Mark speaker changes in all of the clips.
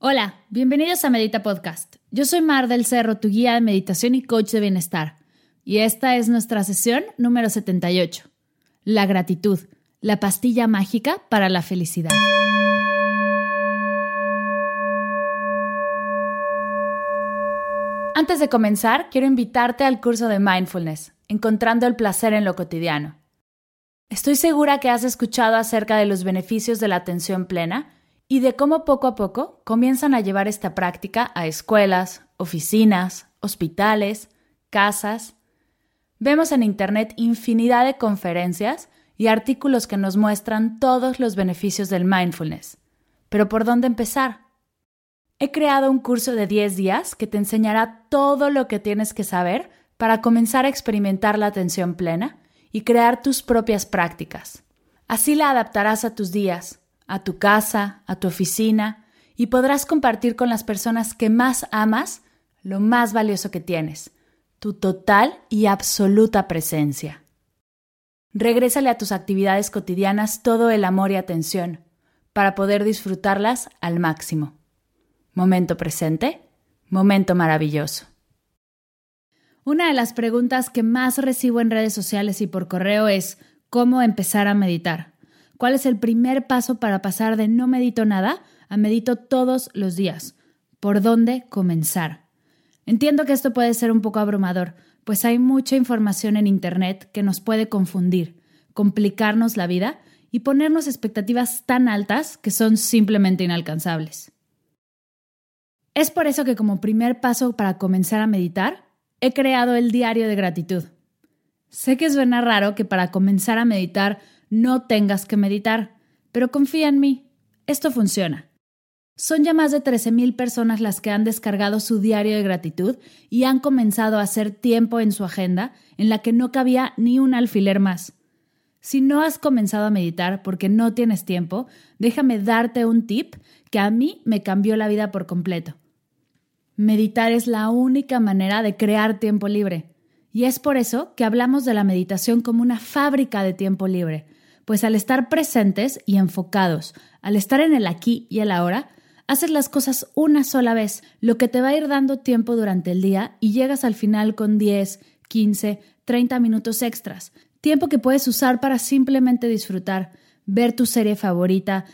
Speaker 1: Hola, bienvenidos a Medita Podcast. Yo soy Mar del Cerro, tu guía de meditación y coach de bienestar. Y esta es nuestra sesión número 78. La gratitud, la pastilla mágica para la felicidad. Antes de comenzar, quiero invitarte al curso de mindfulness, Encontrando el placer en lo cotidiano. Estoy segura que has escuchado acerca de los beneficios de la atención plena y de cómo poco a poco comienzan a llevar esta práctica a escuelas, oficinas, hospitales, casas. Vemos en Internet infinidad de conferencias y artículos que nos muestran todos los beneficios del mindfulness. Pero ¿por dónde empezar? He creado un curso de 10 días que te enseñará todo lo que tienes que saber para comenzar a experimentar la atención plena y crear tus propias prácticas. Así la adaptarás a tus días, a tu casa, a tu oficina, y podrás compartir con las personas que más amas lo más valioso que tienes, tu total y absoluta presencia. Regrésale a tus actividades cotidianas todo el amor y atención para poder disfrutarlas al máximo. Momento presente, momento maravilloso. Una de las preguntas que más recibo en redes sociales y por correo es ¿cómo empezar a meditar? ¿Cuál es el primer paso para pasar de no medito nada a medito todos los días? ¿Por dónde comenzar? Entiendo que esto puede ser un poco abrumador, pues hay mucha información en Internet que nos puede confundir, complicarnos la vida y ponernos expectativas tan altas que son simplemente inalcanzables. Es por eso que como primer paso para comenzar a meditar, he creado el diario de gratitud. Sé que suena raro que para comenzar a meditar no tengas que meditar, pero confía en mí, esto funciona. Son ya más de 13.000 personas las que han descargado su diario de gratitud y han comenzado a hacer tiempo en su agenda en la que no cabía ni un alfiler más. Si no has comenzado a meditar porque no tienes tiempo, déjame darte un tip que a mí me cambió la vida por completo. Meditar es la única manera de crear tiempo libre. Y es por eso que hablamos de la meditación como una fábrica de tiempo libre, pues al estar presentes y enfocados, al estar en el aquí y el ahora, haces las cosas una sola vez, lo que te va a ir dando tiempo durante el día y llegas al final con 10, 15, 30 minutos extras, tiempo que puedes usar para simplemente disfrutar, ver tu serie favorita,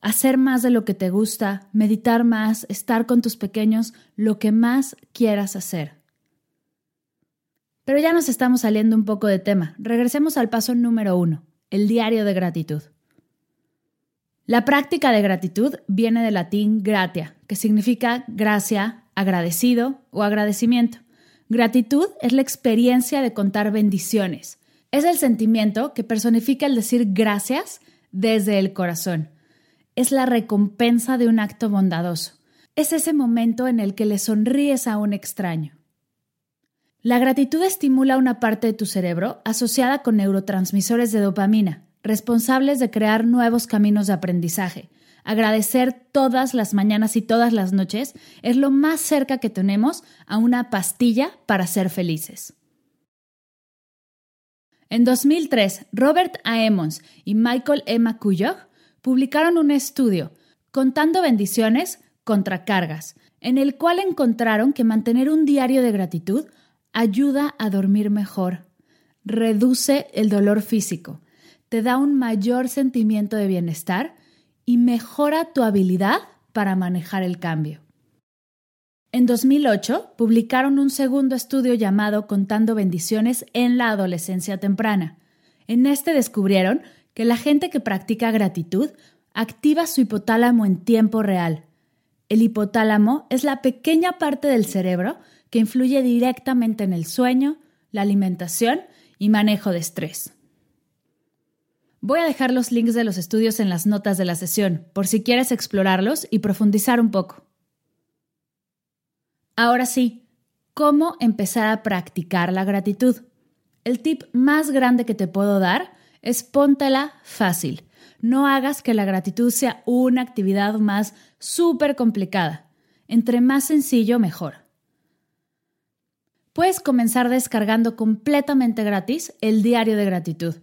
Speaker 1: hacer más de lo que te gusta, meditar más, estar con tus pequeños, lo que más quieras hacer. Pero ya nos estamos saliendo un poco de tema. Regresemos al paso número uno el diario de gratitud. La práctica de gratitud viene del latín gratia, que significa gracia, agradecido o agradecimiento. Gratitud es la experiencia de contar bendiciones. Es el sentimiento que personifica el decir gracias desde el corazón. Es la recompensa de un acto bondadoso. Es ese momento en el que le sonríes a un extraño. La gratitud estimula una parte de tu cerebro asociada con neurotransmisores de dopamina, responsables de crear nuevos caminos de aprendizaje. Agradecer todas las mañanas y todas las noches es lo más cerca que tenemos a una pastilla para ser felices. En 2003, Robert A. Emmons y Michael E. McCulloch publicaron un estudio, Contando bendiciones contra cargas, en el cual encontraron que mantener un diario de gratitud ayuda a dormir mejor, reduce el dolor físico, te da un mayor sentimiento de bienestar y mejora tu habilidad para manejar el cambio. En 2008 publicaron un segundo estudio llamado Contando bendiciones en la adolescencia temprana. En este descubrieron que la gente que practica gratitud activa su hipotálamo en tiempo real. El hipotálamo es la pequeña parte del cerebro que influye directamente en el sueño, la alimentación y manejo de estrés. Voy a dejar los links de los estudios en las notas de la sesión, por si quieres explorarlos y profundizar un poco. Ahora sí, ¿cómo empezar a practicar la gratitud? El tip más grande que te puedo dar es póntela fácil. No hagas que la gratitud sea una actividad más súper complicada. Entre más sencillo, mejor. Puedes comenzar descargando completamente gratis el diario de gratitud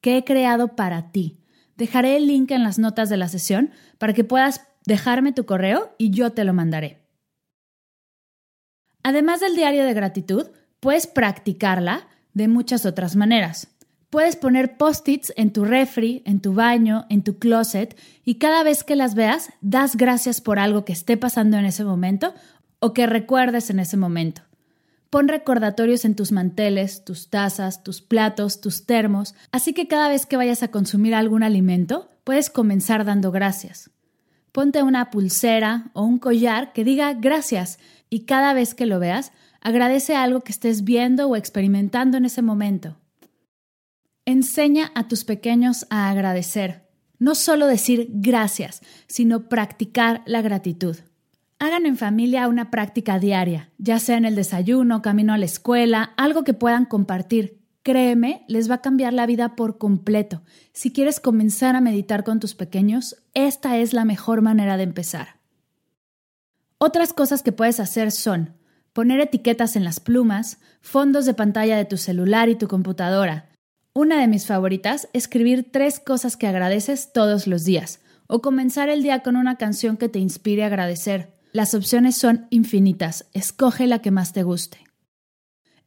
Speaker 1: que he creado para ti. Dejaré el link en las notas de la sesión para que puedas dejarme tu correo y yo te lo mandaré. Además del diario de gratitud, puedes practicarla de muchas otras maneras. Puedes poner post-its en tu refri, en tu baño, en tu closet y cada vez que las veas, das gracias por algo que esté pasando en ese momento o que recuerdes en ese momento. Pon recordatorios en tus manteles, tus tazas, tus platos, tus termos, así que cada vez que vayas a consumir algún alimento, puedes comenzar dando gracias. Ponte una pulsera o un collar que diga gracias y cada vez que lo veas, agradece algo que estés viendo o experimentando en ese momento. Enseña a tus pequeños a agradecer. No solo decir gracias, sino practicar la gratitud. Hagan en familia una práctica diaria, ya sea en el desayuno, camino a la escuela, algo que puedan compartir. Créeme, les va a cambiar la vida por completo. Si quieres comenzar a meditar con tus pequeños, esta es la mejor manera de empezar. Otras cosas que puedes hacer son poner etiquetas en las plumas, fondos de pantalla de tu celular y tu computadora. Una de mis favoritas, escribir tres cosas que agradeces todos los días, o comenzar el día con una canción que te inspire a agradecer. Las opciones son infinitas, escoge la que más te guste.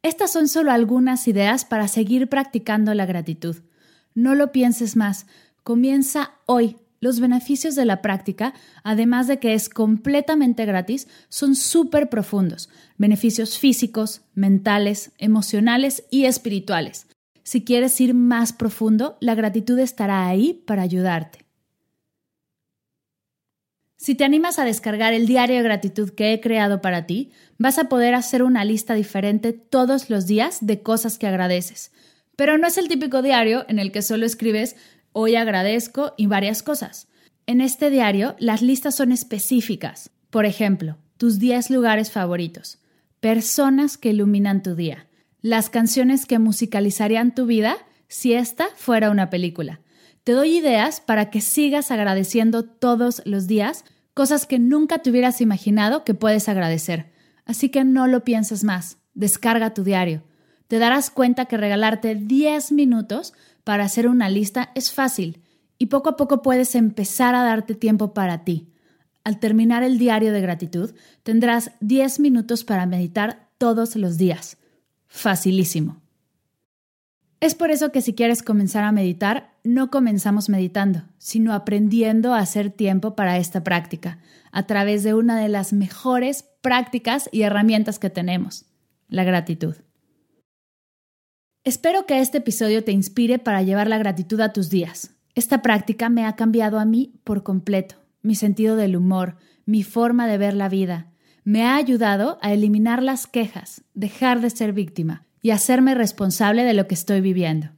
Speaker 1: Estas son solo algunas ideas para seguir practicando la gratitud. No lo pienses más, comienza hoy los beneficios de la práctica, además de que es completamente gratis, son súper profundos. Beneficios físicos, mentales, emocionales y espirituales. Si quieres ir más profundo, la gratitud estará ahí para ayudarte. Si te animas a descargar el diario de gratitud que he creado para ti, vas a poder hacer una lista diferente todos los días de cosas que agradeces. Pero no es el típico diario en el que solo escribes Hoy agradezco y varias cosas. En este diario las listas son específicas. Por ejemplo, tus 10 lugares favoritos, personas que iluminan tu día, las canciones que musicalizarían tu vida si esta fuera una película. Te doy ideas para que sigas agradeciendo todos los días cosas que nunca te hubieras imaginado que puedes agradecer. Así que no lo pienses más, descarga tu diario. Te darás cuenta que regalarte 10 minutos para hacer una lista es fácil y poco a poco puedes empezar a darte tiempo para ti. Al terminar el diario de gratitud, tendrás 10 minutos para meditar todos los días. Facilísimo. Es por eso que si quieres comenzar a meditar, no comenzamos meditando, sino aprendiendo a hacer tiempo para esta práctica, a través de una de las mejores prácticas y herramientas que tenemos, la gratitud. Espero que este episodio te inspire para llevar la gratitud a tus días. Esta práctica me ha cambiado a mí por completo, mi sentido del humor, mi forma de ver la vida. Me ha ayudado a eliminar las quejas, dejar de ser víctima y hacerme responsable de lo que estoy viviendo.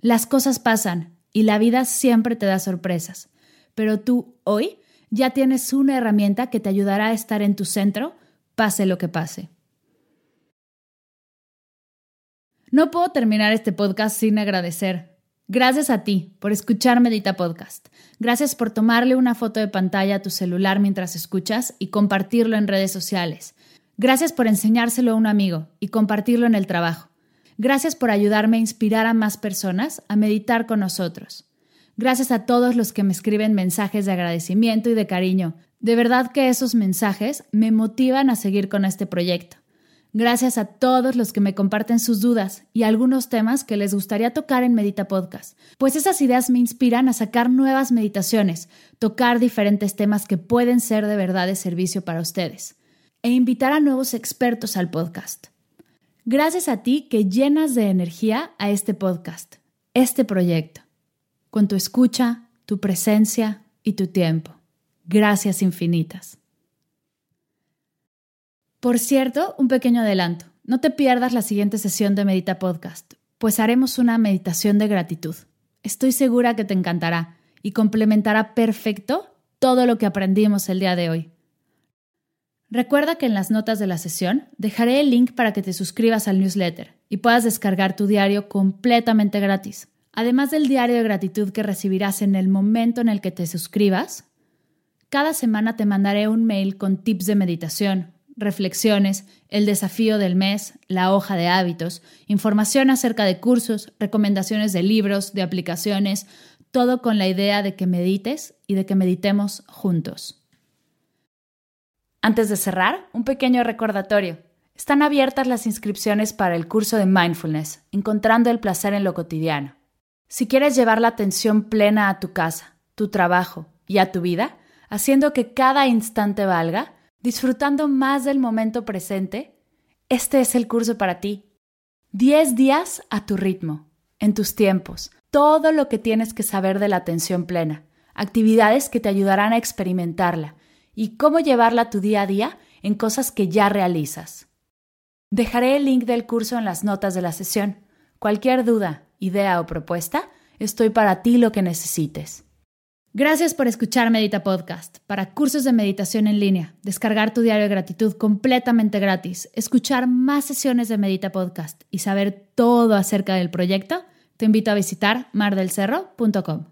Speaker 1: Las cosas pasan y la vida siempre te da sorpresas, pero tú hoy ya tienes una herramienta que te ayudará a estar en tu centro, pase lo que pase. No puedo terminar este podcast sin agradecer. Gracias a ti por escuchar Medita Podcast. Gracias por tomarle una foto de pantalla a tu celular mientras escuchas y compartirlo en redes sociales. Gracias por enseñárselo a un amigo y compartirlo en el trabajo. Gracias por ayudarme a inspirar a más personas a meditar con nosotros. Gracias a todos los que me escriben mensajes de agradecimiento y de cariño. De verdad que esos mensajes me motivan a seguir con este proyecto. Gracias a todos los que me comparten sus dudas y algunos temas que les gustaría tocar en Medita Podcast, pues esas ideas me inspiran a sacar nuevas meditaciones, tocar diferentes temas que pueden ser de verdad de servicio para ustedes e invitar a nuevos expertos al podcast. Gracias a ti que llenas de energía a este podcast, este proyecto, con tu escucha, tu presencia y tu tiempo. Gracias infinitas. Por cierto, un pequeño adelanto. No te pierdas la siguiente sesión de Medita Podcast, pues haremos una meditación de gratitud. Estoy segura que te encantará y complementará perfecto todo lo que aprendimos el día de hoy. Recuerda que en las notas de la sesión dejaré el link para que te suscribas al newsletter y puedas descargar tu diario completamente gratis. Además del diario de gratitud que recibirás en el momento en el que te suscribas, cada semana te mandaré un mail con tips de meditación, reflexiones, el desafío del mes, la hoja de hábitos, información acerca de cursos, recomendaciones de libros, de aplicaciones, todo con la idea de que medites y de que meditemos juntos. Antes de cerrar, un pequeño recordatorio. Están abiertas las inscripciones para el curso de mindfulness, encontrando el placer en lo cotidiano. Si quieres llevar la atención plena a tu casa, tu trabajo y a tu vida, haciendo que cada instante valga, disfrutando más del momento presente, este es el curso para ti. 10 días a tu ritmo, en tus tiempos, todo lo que tienes que saber de la atención plena, actividades que te ayudarán a experimentarla y cómo llevarla a tu día a día en cosas que ya realizas. Dejaré el link del curso en las notas de la sesión. Cualquier duda, idea o propuesta, estoy para ti lo que necesites. Gracias por escuchar Medita Podcast. Para cursos de meditación en línea, descargar tu diario de gratitud completamente gratis, escuchar más sesiones de Medita Podcast y saber todo acerca del proyecto, te invito a visitar mardelcerro.com.